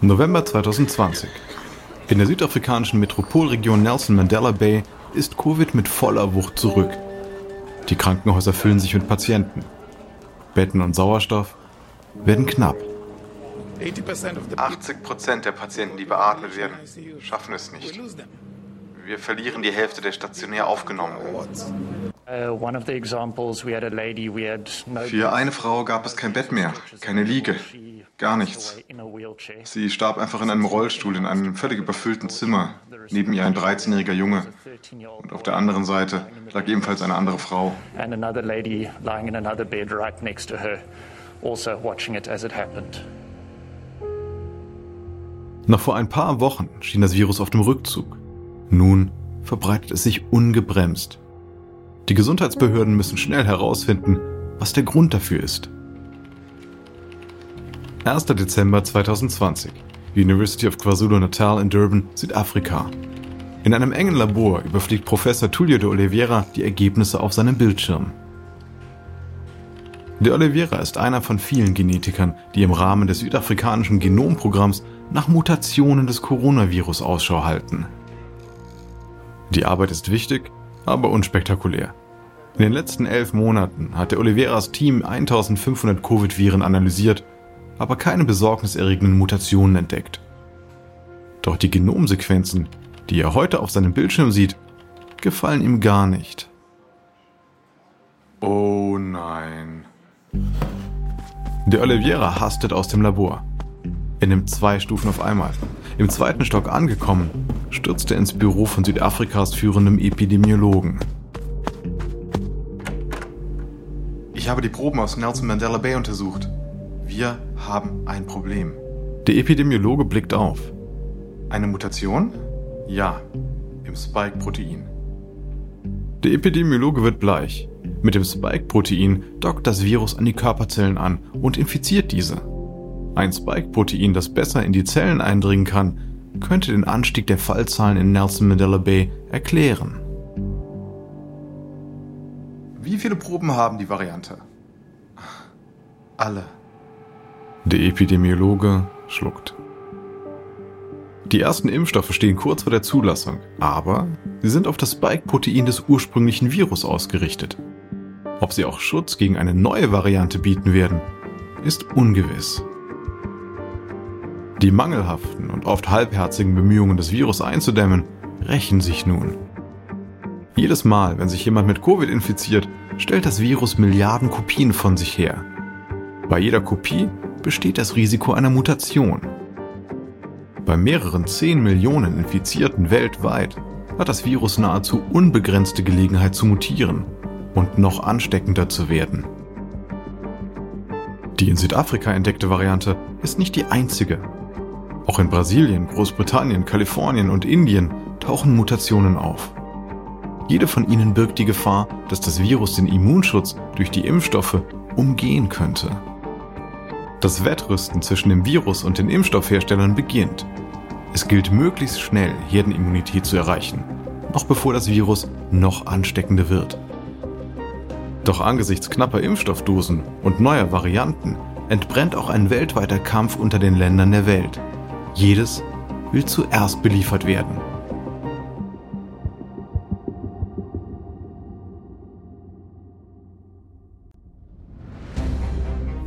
November 2020. In der südafrikanischen Metropolregion Nelson Mandela Bay ist Covid mit voller Wucht zurück. Die Krankenhäuser füllen sich mit Patienten. Betten und Sauerstoff werden knapp. 80 Prozent der Patienten, die beatmet werden, schaffen es nicht. Wir verlieren die Hälfte der stationär Aufgenommenen. Für eine Frau gab es kein Bett mehr, keine Liege, gar nichts. Sie starb einfach in einem Rollstuhl in einem völlig überfüllten Zimmer. Neben ihr ein 13-jähriger Junge. Und auf der anderen Seite lag ebenfalls eine andere Frau. Also Noch vor ein paar Wochen schien das Virus auf dem Rückzug. Nun verbreitet es sich ungebremst. Die Gesundheitsbehörden müssen schnell herausfinden, was der Grund dafür ist. 1. Dezember 2020. University of KwaZulu-Natal in Durban, Südafrika. In einem engen Labor überfliegt Professor Tullio de Oliveira die Ergebnisse auf seinem Bildschirm. De Oliveira ist einer von vielen Genetikern, die im Rahmen des südafrikanischen Genomprogramms nach Mutationen des Coronavirus Ausschau halten. Die Arbeit ist wichtig, aber unspektakulär. In den letzten elf Monaten hat der Oliveras Team 1500 Covid-Viren analysiert, aber keine besorgniserregenden Mutationen entdeckt. Doch die Genomsequenzen, die er heute auf seinem Bildschirm sieht, gefallen ihm gar nicht. Oh nein. Der Oliveira hastet aus dem Labor. Er nimmt zwei Stufen auf einmal. Im zweiten Stock angekommen, stürzt er ins Büro von Südafrikas führendem Epidemiologen. Ich habe die Proben aus Nelson Mandela Bay untersucht. Wir haben ein Problem. Der Epidemiologe blickt auf. Eine Mutation? Ja, im Spike-Protein. Der Epidemiologe wird bleich. Mit dem Spike-Protein dockt das Virus an die Körperzellen an und infiziert diese. Ein Spike-Protein, das besser in die Zellen eindringen kann, könnte den Anstieg der Fallzahlen in Nelson Mandela Bay erklären. Wie viele Proben haben die Variante? Alle. Der Epidemiologe schluckt. Die ersten Impfstoffe stehen kurz vor der Zulassung, aber sie sind auf das Spike-Protein des ursprünglichen Virus ausgerichtet. Ob sie auch Schutz gegen eine neue Variante bieten werden, ist ungewiss. Die mangelhaften und oft halbherzigen Bemühungen, das Virus einzudämmen, rächen sich nun. Jedes Mal, wenn sich jemand mit Covid infiziert, stellt das Virus Milliarden Kopien von sich her. Bei jeder Kopie besteht das Risiko einer Mutation. Bei mehreren 10 Millionen Infizierten weltweit hat das Virus nahezu unbegrenzte Gelegenheit zu mutieren und noch ansteckender zu werden. Die in Südafrika entdeckte Variante ist nicht die einzige auch in Brasilien, Großbritannien, Kalifornien und Indien tauchen Mutationen auf. Jede von ihnen birgt die Gefahr, dass das Virus den Immunschutz durch die Impfstoffe umgehen könnte. Das Wettrüsten zwischen dem Virus und den Impfstoffherstellern beginnt. Es gilt möglichst schnell Herdenimmunität zu erreichen, noch bevor das Virus noch ansteckender wird. Doch angesichts knapper Impfstoffdosen und neuer Varianten entbrennt auch ein weltweiter Kampf unter den Ländern der Welt. Jedes will zuerst beliefert werden.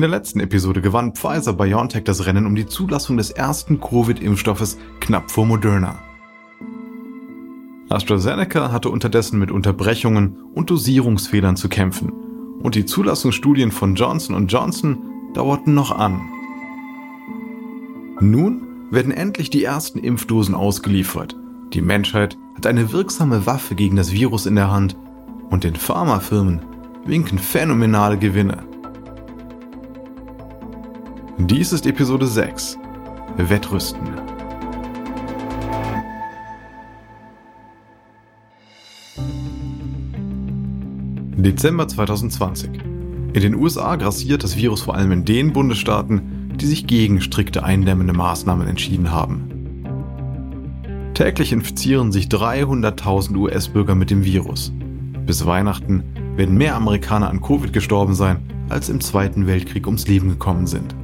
In der letzten Episode gewann Pfizer BioNTech das Rennen um die Zulassung des ersten Covid-Impfstoffes knapp vor Moderna. AstraZeneca hatte unterdessen mit Unterbrechungen und Dosierungsfehlern zu kämpfen und die Zulassungsstudien von Johnson Johnson dauerten noch an. Nun werden endlich die ersten Impfdosen ausgeliefert. Die Menschheit hat eine wirksame Waffe gegen das Virus in der Hand und den Pharmafirmen winken phänomenale Gewinne. Dies ist Episode 6. Wettrüsten. Dezember 2020. In den USA grassiert das Virus vor allem in den Bundesstaaten, die sich gegen strikte eindämmende Maßnahmen entschieden haben. Täglich infizieren sich 300.000 US-Bürger mit dem Virus. Bis Weihnachten werden mehr Amerikaner an Covid gestorben sein, als im Zweiten Weltkrieg ums Leben gekommen sind.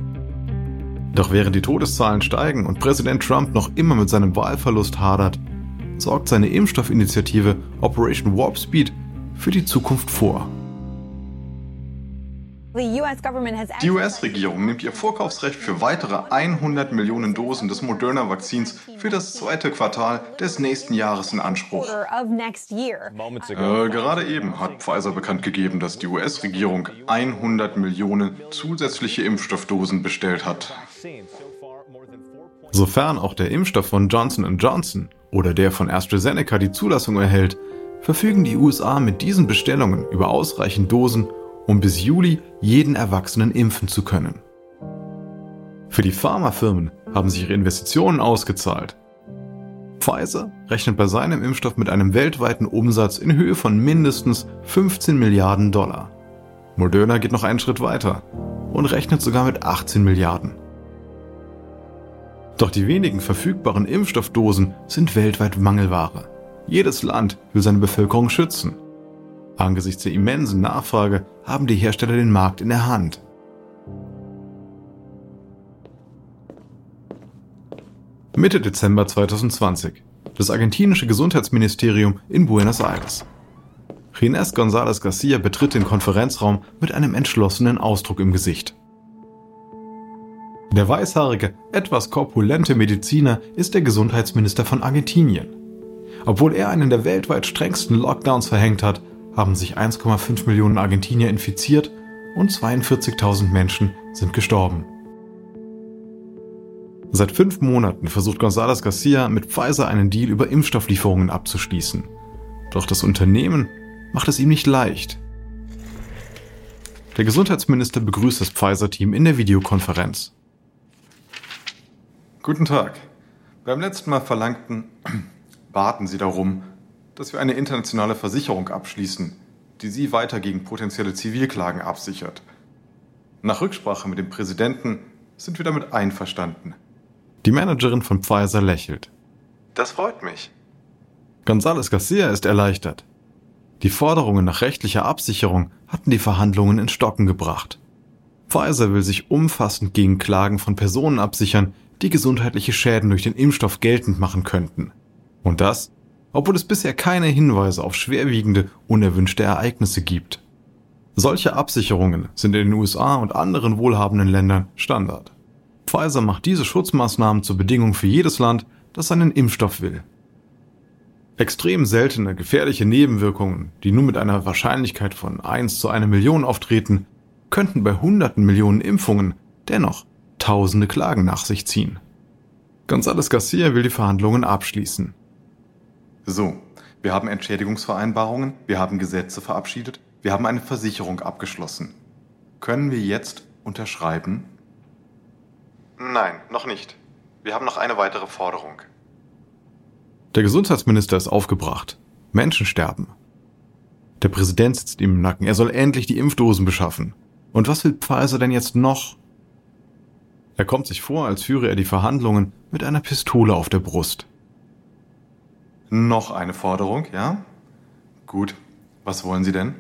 Doch während die Todeszahlen steigen und Präsident Trump noch immer mit seinem Wahlverlust hadert, sorgt seine Impfstoffinitiative Operation Warp Speed für die Zukunft vor. Die US-Regierung nimmt ihr Vorkaufsrecht für weitere 100 Millionen Dosen des Moderna-Vakzins für das zweite Quartal des nächsten Jahres in Anspruch. Äh, gerade eben hat Pfizer bekannt gegeben, dass die US-Regierung 100 Millionen zusätzliche Impfstoffdosen bestellt hat. Sofern auch der Impfstoff von Johnson Johnson oder der von AstraZeneca die Zulassung erhält, verfügen die USA mit diesen Bestellungen über ausreichend Dosen, um bis Juli jeden Erwachsenen impfen zu können. Für die Pharmafirmen haben sich ihre Investitionen ausgezahlt. Pfizer rechnet bei seinem Impfstoff mit einem weltweiten Umsatz in Höhe von mindestens 15 Milliarden Dollar. Moderna geht noch einen Schritt weiter und rechnet sogar mit 18 Milliarden. Doch die wenigen verfügbaren Impfstoffdosen sind weltweit Mangelware. Jedes Land will seine Bevölkerung schützen. Angesichts der immensen Nachfrage haben die Hersteller den Markt in der Hand. Mitte Dezember 2020. Das argentinische Gesundheitsministerium in Buenos Aires. Ginés González Garcia betritt den Konferenzraum mit einem entschlossenen Ausdruck im Gesicht. Der weißhaarige, etwas korpulente Mediziner ist der Gesundheitsminister von Argentinien. Obwohl er einen der weltweit strengsten Lockdowns verhängt hat, haben sich 1,5 Millionen Argentinier infiziert und 42.000 Menschen sind gestorben. Seit fünf Monaten versucht González Garcia mit Pfizer einen Deal über Impfstofflieferungen abzuschließen. Doch das Unternehmen macht es ihm nicht leicht. Der Gesundheitsminister begrüßt das Pfizer-Team in der Videokonferenz. Guten Tag. Beim letzten Mal verlangten, baten Sie darum, dass wir eine internationale Versicherung abschließen, die Sie weiter gegen potenzielle Zivilklagen absichert. Nach Rücksprache mit dem Präsidenten sind wir damit einverstanden. Die Managerin von Pfizer lächelt. Das freut mich. González Garcia ist erleichtert. Die Forderungen nach rechtlicher Absicherung hatten die Verhandlungen in Stocken gebracht. Pfizer will sich umfassend gegen Klagen von Personen absichern, die gesundheitliche Schäden durch den Impfstoff geltend machen könnten. Und das obwohl es bisher keine Hinweise auf schwerwiegende, unerwünschte Ereignisse gibt. Solche Absicherungen sind in den USA und anderen wohlhabenden Ländern Standard. Pfizer macht diese Schutzmaßnahmen zur Bedingung für jedes Land, das einen Impfstoff will. Extrem seltene, gefährliche Nebenwirkungen, die nur mit einer Wahrscheinlichkeit von 1 zu 1 Million auftreten, könnten bei hunderten Millionen Impfungen dennoch tausende Klagen nach sich ziehen. González Garcia will die Verhandlungen abschließen. So, wir haben Entschädigungsvereinbarungen, wir haben Gesetze verabschiedet, wir haben eine Versicherung abgeschlossen. Können wir jetzt unterschreiben? Nein, noch nicht. Wir haben noch eine weitere Forderung. Der Gesundheitsminister ist aufgebracht. Menschen sterben. Der Präsident sitzt ihm im Nacken. Er soll endlich die Impfdosen beschaffen. Und was will Pfizer denn jetzt noch? Er kommt sich vor, als führe er die Verhandlungen mit einer Pistole auf der Brust. Noch eine Forderung, ja? Gut. Was wollen Sie denn?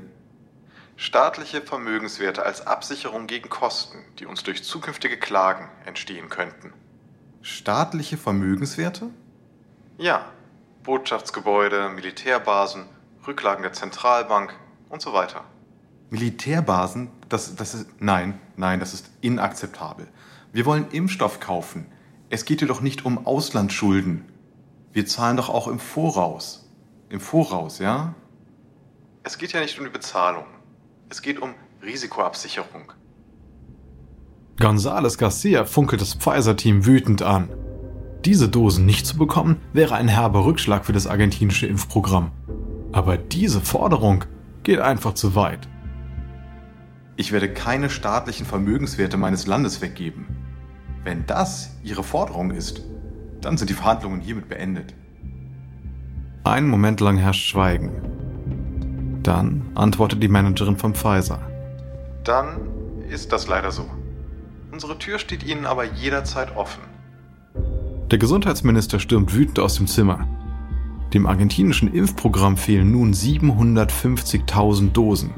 Staatliche Vermögenswerte als Absicherung gegen Kosten, die uns durch zukünftige Klagen entstehen könnten. Staatliche Vermögenswerte? Ja. Botschaftsgebäude, Militärbasen, Rücklagen der Zentralbank und so weiter. Militärbasen? Das, das ist. Nein, nein, das ist inakzeptabel. Wir wollen Impfstoff kaufen. Es geht hier doch nicht um Auslandsschulden. Wir zahlen doch auch im Voraus. Im Voraus, ja? Es geht ja nicht um die Bezahlung. Es geht um Risikoabsicherung. González Garcia funkelt das Pfizer-Team wütend an. Diese Dosen nicht zu bekommen, wäre ein herber Rückschlag für das argentinische Impfprogramm. Aber diese Forderung geht einfach zu weit. Ich werde keine staatlichen Vermögenswerte meines Landes weggeben. Wenn das Ihre Forderung ist, dann sind die Verhandlungen hiermit beendet. Einen Moment lang herrscht Schweigen. Dann antwortet die Managerin von Pfizer. Dann ist das leider so. Unsere Tür steht Ihnen aber jederzeit offen. Der Gesundheitsminister stürmt wütend aus dem Zimmer. Dem argentinischen Impfprogramm fehlen nun 750.000 Dosen.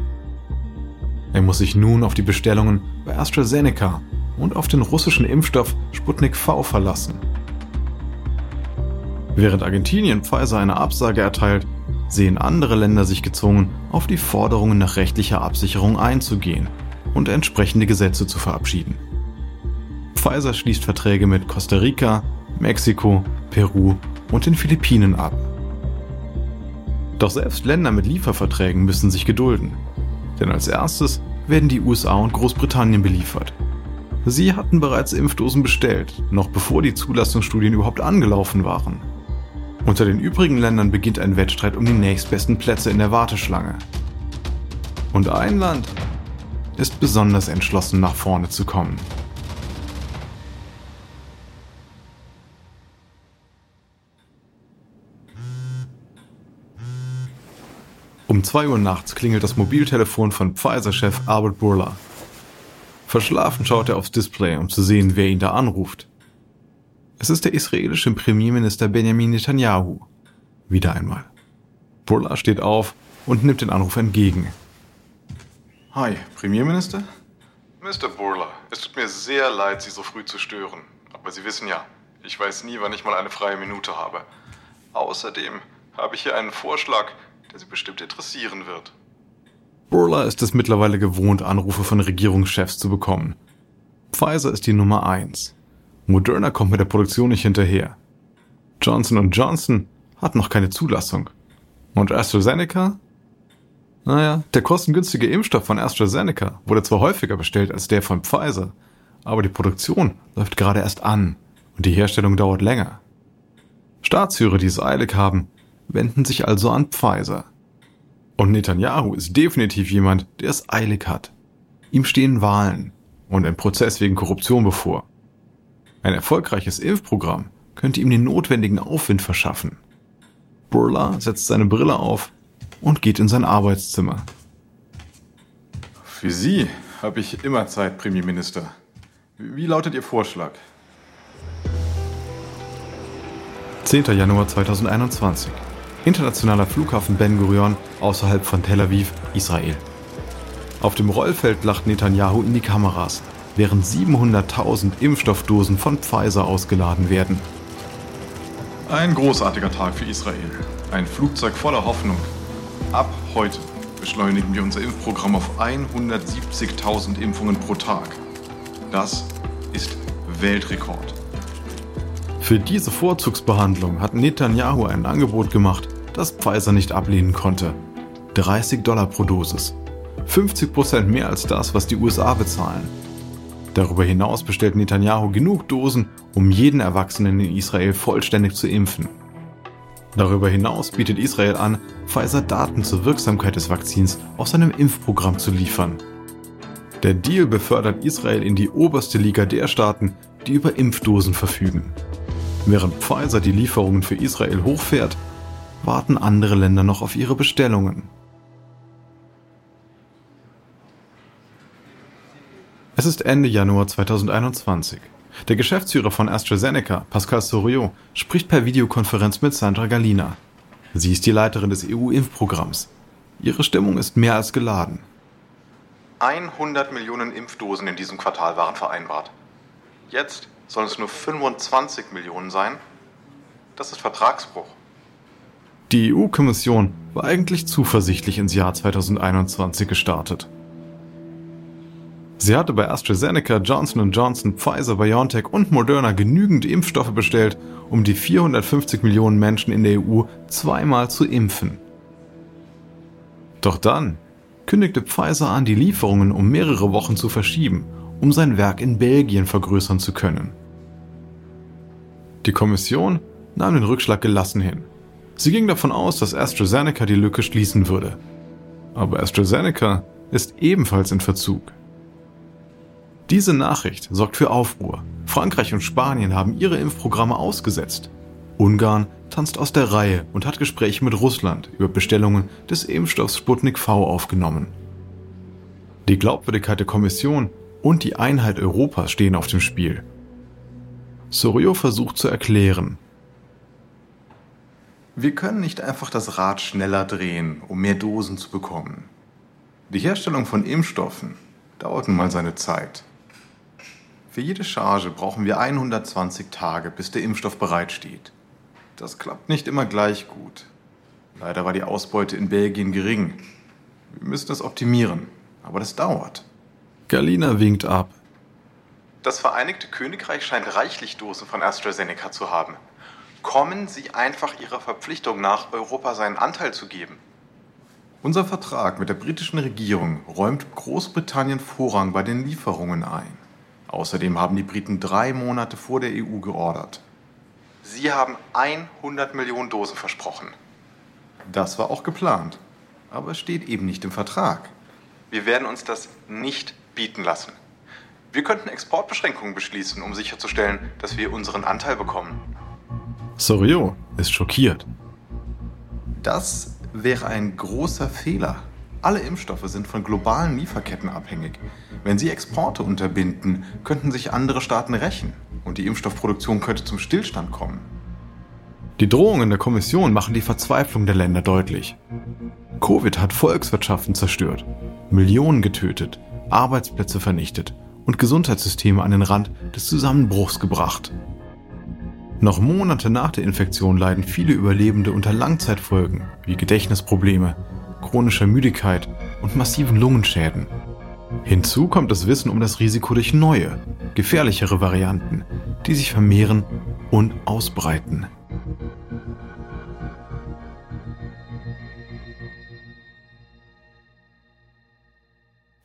Er muss sich nun auf die Bestellungen bei AstraZeneca und auf den russischen Impfstoff Sputnik V verlassen. Während Argentinien Pfizer eine Absage erteilt, sehen andere Länder sich gezwungen, auf die Forderungen nach rechtlicher Absicherung einzugehen und entsprechende Gesetze zu verabschieden. Pfizer schließt Verträge mit Costa Rica, Mexiko, Peru und den Philippinen ab. Doch selbst Länder mit Lieferverträgen müssen sich gedulden. Denn als erstes werden die USA und Großbritannien beliefert. Sie hatten bereits Impfdosen bestellt, noch bevor die Zulassungsstudien überhaupt angelaufen waren. Unter den übrigen Ländern beginnt ein Wettstreit um die nächstbesten Plätze in der Warteschlange. Und ein Land ist besonders entschlossen, nach vorne zu kommen. Um 2 Uhr nachts klingelt das Mobiltelefon von Pfizer-Chef Albert Burla. Verschlafen schaut er aufs Display, um zu sehen, wer ihn da anruft. Es ist der israelische Premierminister Benjamin Netanyahu. Wieder einmal. Burla steht auf und nimmt den Anruf entgegen. Hi, Premierminister? Mr. Burla, es tut mir sehr leid, Sie so früh zu stören. Aber Sie wissen ja, ich weiß nie, wann ich mal eine freie Minute habe. Außerdem habe ich hier einen Vorschlag, der Sie bestimmt interessieren wird. Burla ist es mittlerweile gewohnt, Anrufe von Regierungschefs zu bekommen. Pfizer ist die Nummer 1. Moderna kommt mit der Produktion nicht hinterher. Johnson Johnson hat noch keine Zulassung. Und AstraZeneca? Naja, der kostengünstige Impfstoff von AstraZeneca wurde zwar häufiger bestellt als der von Pfizer, aber die Produktion läuft gerade erst an und die Herstellung dauert länger. Staatsführer, die es eilig haben, wenden sich also an Pfizer. Und Netanyahu ist definitiv jemand, der es eilig hat. Ihm stehen Wahlen und ein Prozess wegen Korruption bevor. Ein erfolgreiches Impfprogramm könnte ihm den notwendigen Aufwind verschaffen. Burla setzt seine Brille auf und geht in sein Arbeitszimmer. Für Sie habe ich immer Zeit, Premierminister. Wie lautet Ihr Vorschlag? 10. Januar 2021 internationaler Flughafen Ben Gurion außerhalb von Tel Aviv, Israel. Auf dem Rollfeld lacht Netanyahu in die Kameras, während 700.000 Impfstoffdosen von Pfizer ausgeladen werden. Ein großartiger Tag für Israel. Ein Flugzeug voller Hoffnung. Ab heute beschleunigen wir unser Impfprogramm auf 170.000 Impfungen pro Tag. Das ist Weltrekord. Für diese Vorzugsbehandlung hat Netanyahu ein Angebot gemacht, das Pfizer nicht ablehnen konnte. 30 Dollar pro Dosis. 50 Prozent mehr als das, was die USA bezahlen. Darüber hinaus bestellt Netanyahu genug Dosen, um jeden Erwachsenen in Israel vollständig zu impfen. Darüber hinaus bietet Israel an, Pfizer Daten zur Wirksamkeit des Vakzins aus seinem Impfprogramm zu liefern. Der Deal befördert Israel in die oberste Liga der Staaten, die über Impfdosen verfügen. Während Pfizer die Lieferungen für Israel hochfährt, warten andere Länder noch auf ihre Bestellungen. Es ist Ende Januar 2021. Der Geschäftsführer von AstraZeneca, Pascal Soriot, spricht per Videokonferenz mit Sandra Galina. Sie ist die Leiterin des EU-Impfprogramms. Ihre Stimmung ist mehr als geladen. 100 Millionen Impfdosen in diesem Quartal waren vereinbart. Jetzt sollen es nur 25 Millionen sein? Das ist Vertragsbruch. Die EU-Kommission war eigentlich zuversichtlich ins Jahr 2021 gestartet. Sie hatte bei AstraZeneca, Johnson Johnson, Pfizer, BioNTech und Moderna genügend Impfstoffe bestellt, um die 450 Millionen Menschen in der EU zweimal zu impfen. Doch dann kündigte Pfizer an, die Lieferungen um mehrere Wochen zu verschieben, um sein Werk in Belgien vergrößern zu können. Die Kommission nahm den Rückschlag gelassen hin. Sie ging davon aus, dass AstraZeneca die Lücke schließen würde. Aber AstraZeneca ist ebenfalls in Verzug. Diese Nachricht sorgt für Aufruhr. Frankreich und Spanien haben ihre Impfprogramme ausgesetzt. Ungarn tanzt aus der Reihe und hat Gespräche mit Russland über Bestellungen des Impfstoffs Sputnik V aufgenommen. Die Glaubwürdigkeit der Kommission und die Einheit Europas stehen auf dem Spiel. Sorio versucht zu erklären. Wir können nicht einfach das Rad schneller drehen, um mehr Dosen zu bekommen. Die Herstellung von Impfstoffen dauert nun mal seine Zeit. Für jede Charge brauchen wir 120 Tage, bis der Impfstoff bereitsteht. Das klappt nicht immer gleich gut. Leider war die Ausbeute in Belgien gering. Wir müssen das optimieren, aber das dauert. Galina winkt ab. Das Vereinigte Königreich scheint reichlich Dosen von AstraZeneca zu haben. Kommen Sie einfach Ihrer Verpflichtung nach, Europa seinen Anteil zu geben. Unser Vertrag mit der britischen Regierung räumt Großbritannien Vorrang bei den Lieferungen ein. Außerdem haben die Briten drei Monate vor der EU geordert. Sie haben 100 Millionen Dosen versprochen. Das war auch geplant, aber es steht eben nicht im Vertrag. Wir werden uns das nicht bieten lassen. Wir könnten Exportbeschränkungen beschließen, um sicherzustellen, dass wir unseren Anteil bekommen. Sorio ist schockiert. Das wäre ein großer Fehler. Alle Impfstoffe sind von globalen Lieferketten abhängig. Wenn sie Exporte unterbinden, könnten sich andere Staaten rächen und die Impfstoffproduktion könnte zum Stillstand kommen. Die Drohungen der Kommission machen die Verzweiflung der Länder deutlich. Covid hat Volkswirtschaften zerstört, Millionen getötet, Arbeitsplätze vernichtet und Gesundheitssysteme an den Rand des Zusammenbruchs gebracht. Noch Monate nach der Infektion leiden viele Überlebende unter Langzeitfolgen wie Gedächtnisprobleme, chronischer Müdigkeit und massiven Lungenschäden. Hinzu kommt das Wissen um das Risiko durch neue, gefährlichere Varianten, die sich vermehren und ausbreiten.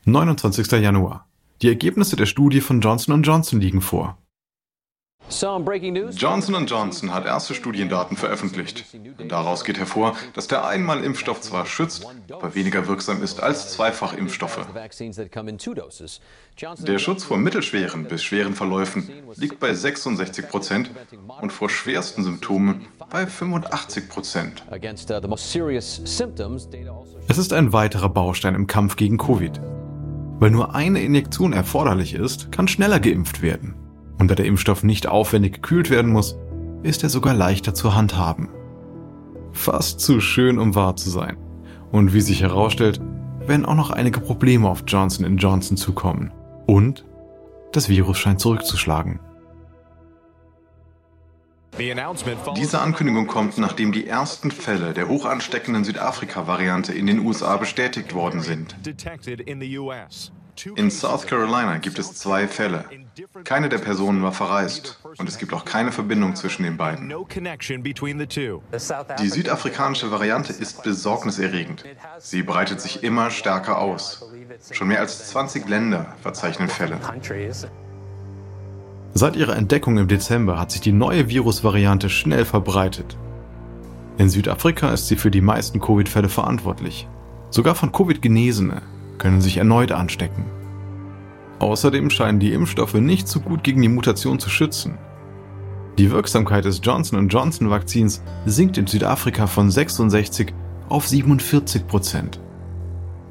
Neunundzwanzigster Januar. Die Ergebnisse der Studie von Johnson Johnson liegen vor. Johnson Johnson hat erste Studiendaten veröffentlicht. Daraus geht hervor, dass der Einmalimpfstoff zwar schützt, aber weniger wirksam ist als Zweifachimpfstoffe. Der Schutz vor mittelschweren bis schweren Verläufen liegt bei 66 Prozent und vor schwersten Symptomen bei 85 Prozent. Es ist ein weiterer Baustein im Kampf gegen Covid. Weil nur eine Injektion erforderlich ist, kann schneller geimpft werden. Und da der Impfstoff nicht aufwendig gekühlt werden muss, ist er sogar leichter zu handhaben. Fast zu schön, um wahr zu sein. Und wie sich herausstellt, werden auch noch einige Probleme auf Johnson Johnson zukommen. Und das Virus scheint zurückzuschlagen. Diese Ankündigung kommt, nachdem die ersten Fälle der hochansteckenden Südafrika-Variante in den USA bestätigt worden sind. In South Carolina gibt es zwei Fälle. Keine der Personen war verreist und es gibt auch keine Verbindung zwischen den beiden. Die südafrikanische Variante ist besorgniserregend. Sie breitet sich immer stärker aus. Schon mehr als 20 Länder verzeichnen Fälle. Seit ihrer Entdeckung im Dezember hat sich die neue Virusvariante schnell verbreitet. In Südafrika ist sie für die meisten Covid-Fälle verantwortlich. Sogar von Covid Genesene können sich erneut anstecken. Außerdem scheinen die Impfstoffe nicht so gut gegen die Mutation zu schützen. Die Wirksamkeit des Johnson Johnson Vakzins sinkt in Südafrika von 66 auf 47 Prozent.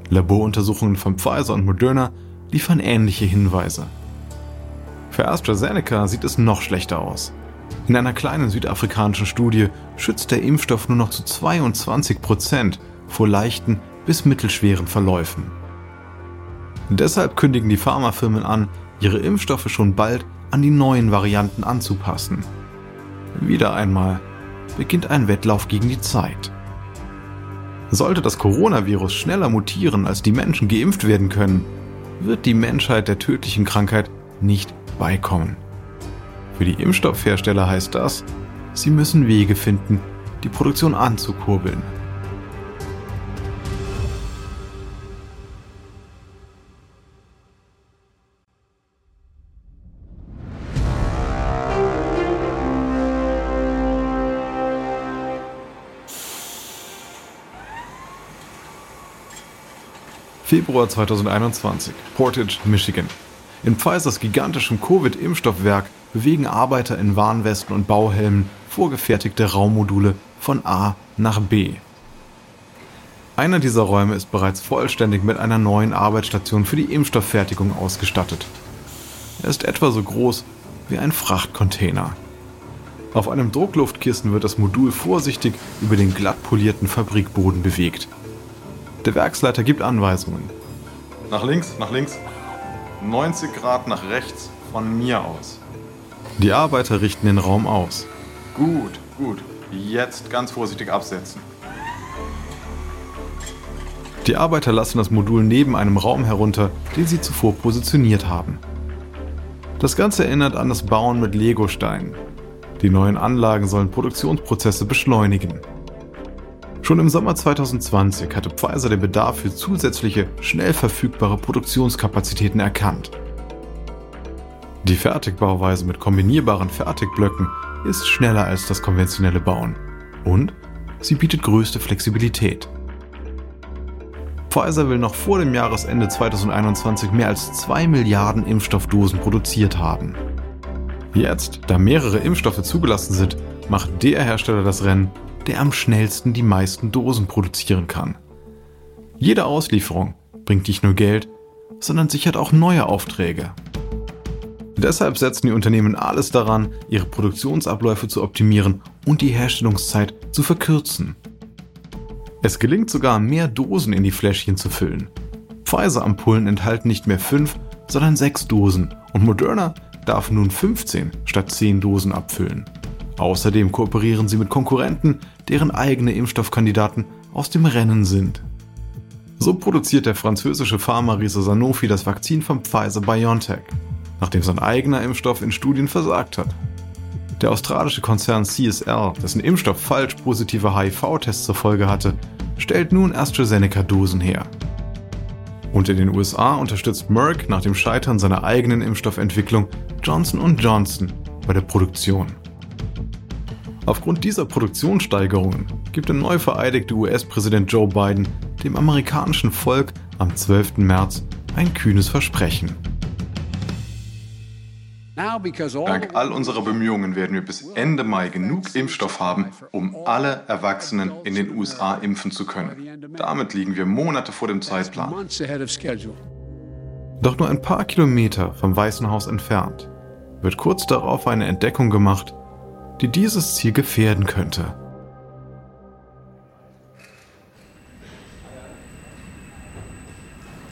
Laboruntersuchungen von Pfizer und Moderna liefern ähnliche Hinweise. Für AstraZeneca sieht es noch schlechter aus. In einer kleinen südafrikanischen Studie schützt der Impfstoff nur noch zu 22 Prozent vor leichten bis mittelschweren Verläufen. Deshalb kündigen die Pharmafirmen an, ihre Impfstoffe schon bald an die neuen Varianten anzupassen. Wieder einmal beginnt ein Wettlauf gegen die Zeit. Sollte das Coronavirus schneller mutieren, als die Menschen geimpft werden können, wird die Menschheit der tödlichen Krankheit nicht beikommen. Für die Impfstoffhersteller heißt das, sie müssen Wege finden, die Produktion anzukurbeln. Februar 2021, Portage, Michigan. In Pfizers gigantischem Covid-Impfstoffwerk bewegen Arbeiter in Warnwesten und Bauhelmen vorgefertigte Raummodule von A nach B. Einer dieser Räume ist bereits vollständig mit einer neuen Arbeitsstation für die Impfstofffertigung ausgestattet. Er ist etwa so groß wie ein Frachtcontainer. Auf einem Druckluftkisten wird das Modul vorsichtig über den glatt polierten Fabrikboden bewegt. Der Werksleiter gibt Anweisungen. Nach links, nach links. 90 Grad nach rechts von mir aus. Die Arbeiter richten den Raum aus. Gut, gut. Jetzt ganz vorsichtig absetzen. Die Arbeiter lassen das Modul neben einem Raum herunter, den sie zuvor positioniert haben. Das Ganze erinnert an das Bauen mit Legosteinen. Die neuen Anlagen sollen Produktionsprozesse beschleunigen. Schon im Sommer 2020 hatte Pfizer den Bedarf für zusätzliche, schnell verfügbare Produktionskapazitäten erkannt. Die Fertigbauweise mit kombinierbaren Fertigblöcken ist schneller als das konventionelle Bauen und sie bietet größte Flexibilität. Pfizer will noch vor dem Jahresende 2021 mehr als 2 Milliarden Impfstoffdosen produziert haben. Jetzt, da mehrere Impfstoffe zugelassen sind, macht der Hersteller das Rennen, der am schnellsten die meisten Dosen produzieren kann. Jede Auslieferung bringt nicht nur Geld, sondern sichert auch neue Aufträge. Deshalb setzen die Unternehmen alles daran, ihre Produktionsabläufe zu optimieren und die Herstellungszeit zu verkürzen. Es gelingt sogar, mehr Dosen in die Fläschchen zu füllen. Pfizer-Ampullen enthalten nicht mehr 5, sondern 6 Dosen und Moderna darf nun 15 statt 10 Dosen abfüllen. Außerdem kooperieren sie mit Konkurrenten, deren eigene Impfstoffkandidaten aus dem Rennen sind. So produziert der französische Pharma-Riese Sanofi das Vakzin von Pfizer BioNTech, nachdem sein eigener Impfstoff in Studien versagt hat. Der australische Konzern CSL, dessen Impfstoff falsch positive HIV-Tests zur Folge hatte, stellt nun AstraZeneca-Dosen her. Und in den USA unterstützt Merck nach dem Scheitern seiner eigenen Impfstoffentwicklung Johnson Johnson bei der Produktion. Aufgrund dieser Produktionssteigerungen gibt der neu vereidigte US-Präsident Joe Biden dem amerikanischen Volk am 12. März ein kühnes Versprechen. Dank all unserer Bemühungen werden wir bis Ende Mai genug Impfstoff haben, um alle Erwachsenen in den USA impfen zu können. Damit liegen wir Monate vor dem Zeitplan. Doch nur ein paar Kilometer vom Weißen Haus entfernt wird kurz darauf eine Entdeckung gemacht, die dieses Ziel gefährden könnte.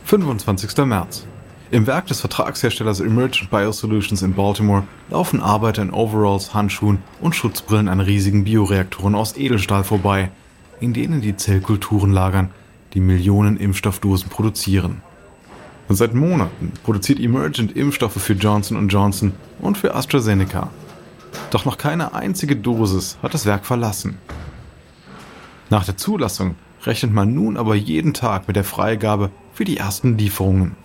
»25. März. Im Werk des Vertragsherstellers Emergent Biosolutions in Baltimore laufen Arbeiter in Overalls, Handschuhen und Schutzbrillen an riesigen Bioreaktoren aus Edelstahl vorbei, in denen die Zellkulturen lagern, die Millionen Impfstoffdosen produzieren. Seit Monaten produziert Emergent Impfstoffe für Johnson Johnson und für AstraZeneca. Doch noch keine einzige Dosis hat das Werk verlassen. Nach der Zulassung rechnet man nun aber jeden Tag mit der Freigabe für die ersten Lieferungen.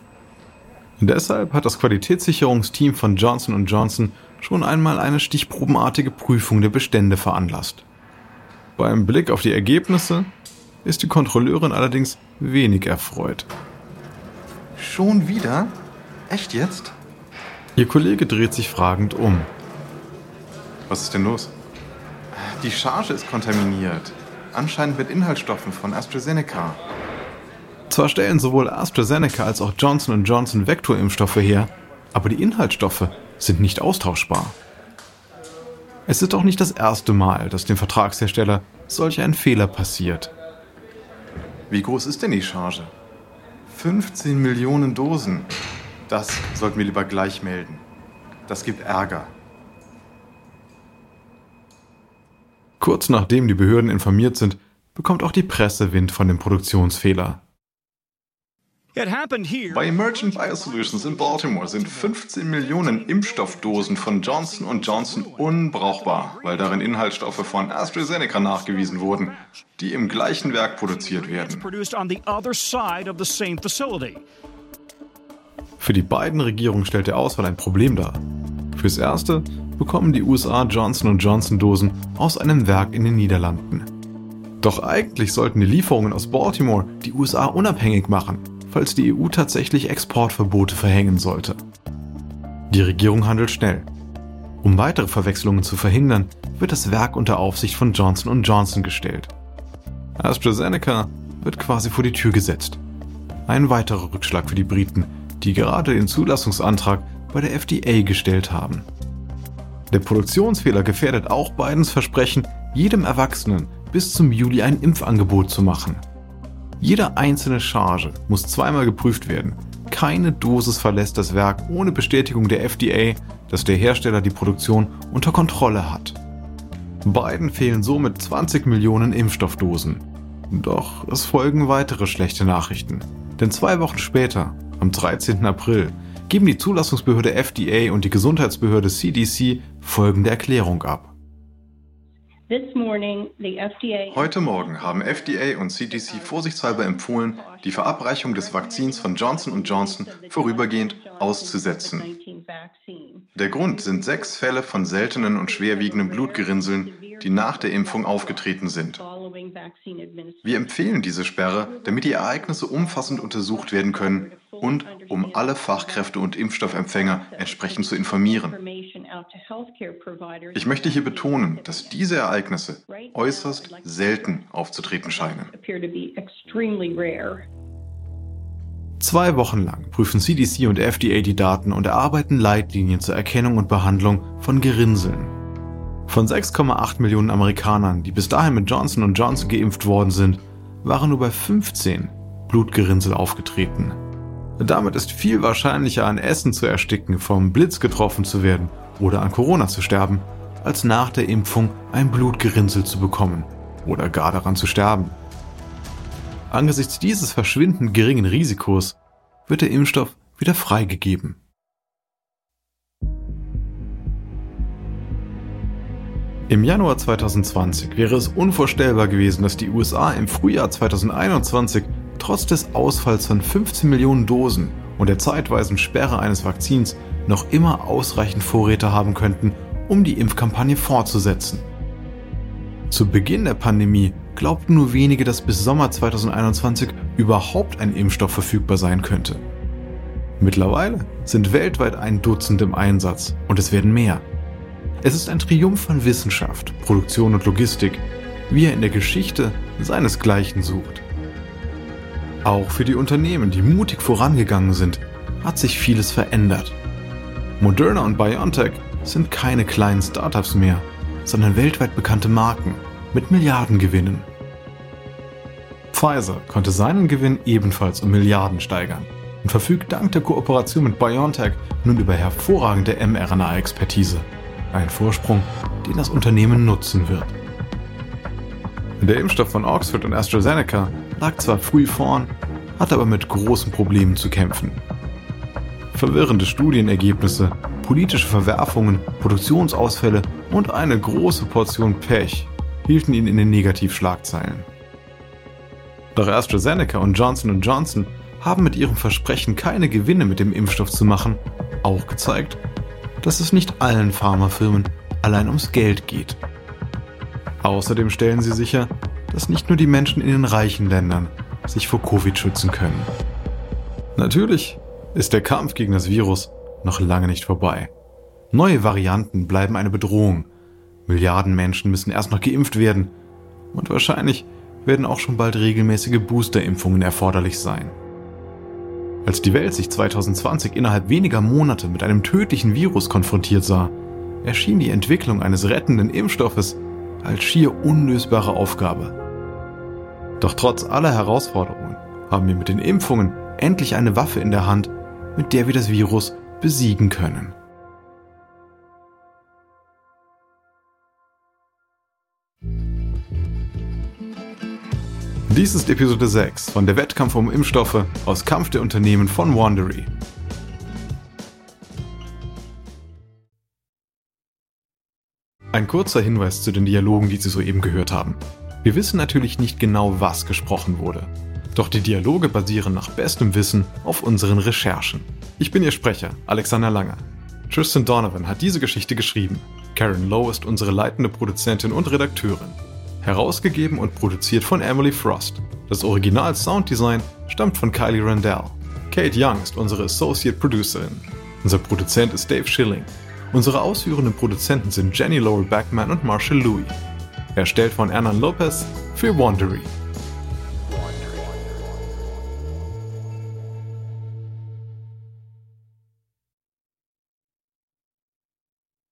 Deshalb hat das Qualitätssicherungsteam von Johnson Johnson schon einmal eine stichprobenartige Prüfung der Bestände veranlasst. Beim Blick auf die Ergebnisse ist die Kontrolleurin allerdings wenig erfreut. Schon wieder? Echt jetzt? Ihr Kollege dreht sich fragend um. Was ist denn los? Die Charge ist kontaminiert. Anscheinend mit Inhaltsstoffen von AstraZeneca. Zwar stellen sowohl AstraZeneca als auch Johnson Johnson Vektorimpfstoffe her, aber die Inhaltsstoffe sind nicht austauschbar. Es ist auch nicht das erste Mal, dass dem Vertragshersteller solch ein Fehler passiert. Wie groß ist denn die Charge? 15 Millionen Dosen. Das sollten wir lieber gleich melden. Das gibt Ärger. Kurz nachdem die Behörden informiert sind, bekommt auch die Presse Wind von dem Produktionsfehler. Bei Emergent Biosolutions in Baltimore sind 15 Millionen Impfstoffdosen von Johnson Johnson unbrauchbar, weil darin Inhaltsstoffe von AstraZeneca nachgewiesen wurden, die im gleichen Werk produziert werden. Für die beiden Regierungen stellt der Ausfall ein Problem dar. Fürs Erste bekommen die USA Johnson Johnson Dosen aus einem Werk in den Niederlanden. Doch eigentlich sollten die Lieferungen aus Baltimore die USA unabhängig machen falls die EU tatsächlich Exportverbote verhängen sollte. Die Regierung handelt schnell. Um weitere Verwechslungen zu verhindern, wird das Werk unter Aufsicht von Johnson Johnson gestellt. AstraZeneca wird quasi vor die Tür gesetzt. Ein weiterer Rückschlag für die Briten, die gerade den Zulassungsantrag bei der FDA gestellt haben. Der Produktionsfehler gefährdet auch Bidens Versprechen, jedem Erwachsenen bis zum Juli ein Impfangebot zu machen. Jede einzelne Charge muss zweimal geprüft werden. Keine Dosis verlässt das Werk ohne Bestätigung der FDA, dass der Hersteller die Produktion unter Kontrolle hat. Biden fehlen somit 20 Millionen Impfstoffdosen. Doch es folgen weitere schlechte Nachrichten. Denn zwei Wochen später, am 13. April, geben die Zulassungsbehörde FDA und die Gesundheitsbehörde CDC folgende Erklärung ab. Heute Morgen haben FDA und CDC vorsichtshalber empfohlen, die Verabreichung des Vakzins von Johnson Johnson vorübergehend auszusetzen. Der Grund sind sechs Fälle von seltenen und schwerwiegenden Blutgerinnseln, die nach der Impfung aufgetreten sind. Wir empfehlen diese Sperre, damit die Ereignisse umfassend untersucht werden können und um alle Fachkräfte und Impfstoffempfänger entsprechend zu informieren. Ich möchte hier betonen, dass diese Ereignisse äußerst selten aufzutreten scheinen. Zwei Wochen lang prüfen CDC und FDA die Daten und erarbeiten Leitlinien zur Erkennung und Behandlung von Gerinnseln. Von 6,8 Millionen Amerikanern, die bis dahin mit Johnson Johnson geimpft worden sind, waren nur bei 15 Blutgerinnsel aufgetreten. Damit ist viel wahrscheinlicher an Essen zu ersticken, vom Blitz getroffen zu werden oder an Corona zu sterben, als nach der Impfung ein Blutgerinnsel zu bekommen oder gar daran zu sterben. Angesichts dieses verschwindend geringen Risikos wird der Impfstoff wieder freigegeben. Im Januar 2020 wäre es unvorstellbar gewesen, dass die USA im Frühjahr 2021 trotz des Ausfalls von 15 Millionen Dosen und der zeitweisen Sperre eines Vakzins noch immer ausreichend Vorräte haben könnten, um die Impfkampagne fortzusetzen. Zu Beginn der Pandemie glaubten nur wenige, dass bis Sommer 2021 überhaupt ein Impfstoff verfügbar sein könnte. Mittlerweile sind weltweit ein Dutzend im Einsatz und es werden mehr. Es ist ein Triumph von Wissenschaft, Produktion und Logistik, wie er in der Geschichte seinesgleichen sucht. Auch für die Unternehmen, die mutig vorangegangen sind, hat sich vieles verändert. Moderna und BioNTech sind keine kleinen Startups mehr, sondern weltweit bekannte Marken mit Milliardengewinnen. Pfizer konnte seinen Gewinn ebenfalls um Milliarden steigern und verfügt dank der Kooperation mit BioNTech nun über hervorragende mRNA-Expertise. Ein Vorsprung, den das Unternehmen nutzen wird. Der Impfstoff von Oxford und AstraZeneca lag zwar früh vorn, hat aber mit großen Problemen zu kämpfen. Verwirrende Studienergebnisse, politische Verwerfungen, Produktionsausfälle und eine große Portion Pech hielten ihn in den Negativschlagzeilen. Doch AstraZeneca und Johnson Johnson haben mit ihrem Versprechen, keine Gewinne mit dem Impfstoff zu machen, auch gezeigt, dass es nicht allen Pharmafirmen allein ums Geld geht. Außerdem stellen sie sicher, dass nicht nur die Menschen in den reichen Ländern sich vor Covid schützen können. Natürlich ist der Kampf gegen das Virus noch lange nicht vorbei. Neue Varianten bleiben eine Bedrohung. Milliarden Menschen müssen erst noch geimpft werden und wahrscheinlich werden auch schon bald regelmäßige Boosterimpfungen erforderlich sein. Als die Welt sich 2020 innerhalb weniger Monate mit einem tödlichen Virus konfrontiert sah, erschien die Entwicklung eines rettenden Impfstoffes als schier unlösbare Aufgabe. Doch trotz aller Herausforderungen haben wir mit den Impfungen endlich eine Waffe in der Hand, mit der wir das Virus besiegen können. Dies ist Episode 6 von der Wettkampf um Impfstoffe aus Kampf der Unternehmen von Wandery. Ein kurzer Hinweis zu den Dialogen, die Sie soeben gehört haben. Wir wissen natürlich nicht genau, was gesprochen wurde. Doch die Dialoge basieren nach bestem Wissen auf unseren Recherchen. Ich bin Ihr Sprecher, Alexander Langer. Tristan Donovan hat diese Geschichte geschrieben. Karen Lowe ist unsere leitende Produzentin und Redakteurin. Herausgegeben und produziert von Emily Frost. Das Original Sounddesign stammt von Kylie Randell. Kate Young ist unsere Associate Producerin. Unser Produzent ist Dave Schilling. Unsere ausführenden Produzenten sind Jenny Laurel Backman und Marshall Louis. Erstellt von Hernan Lopez für Wandery.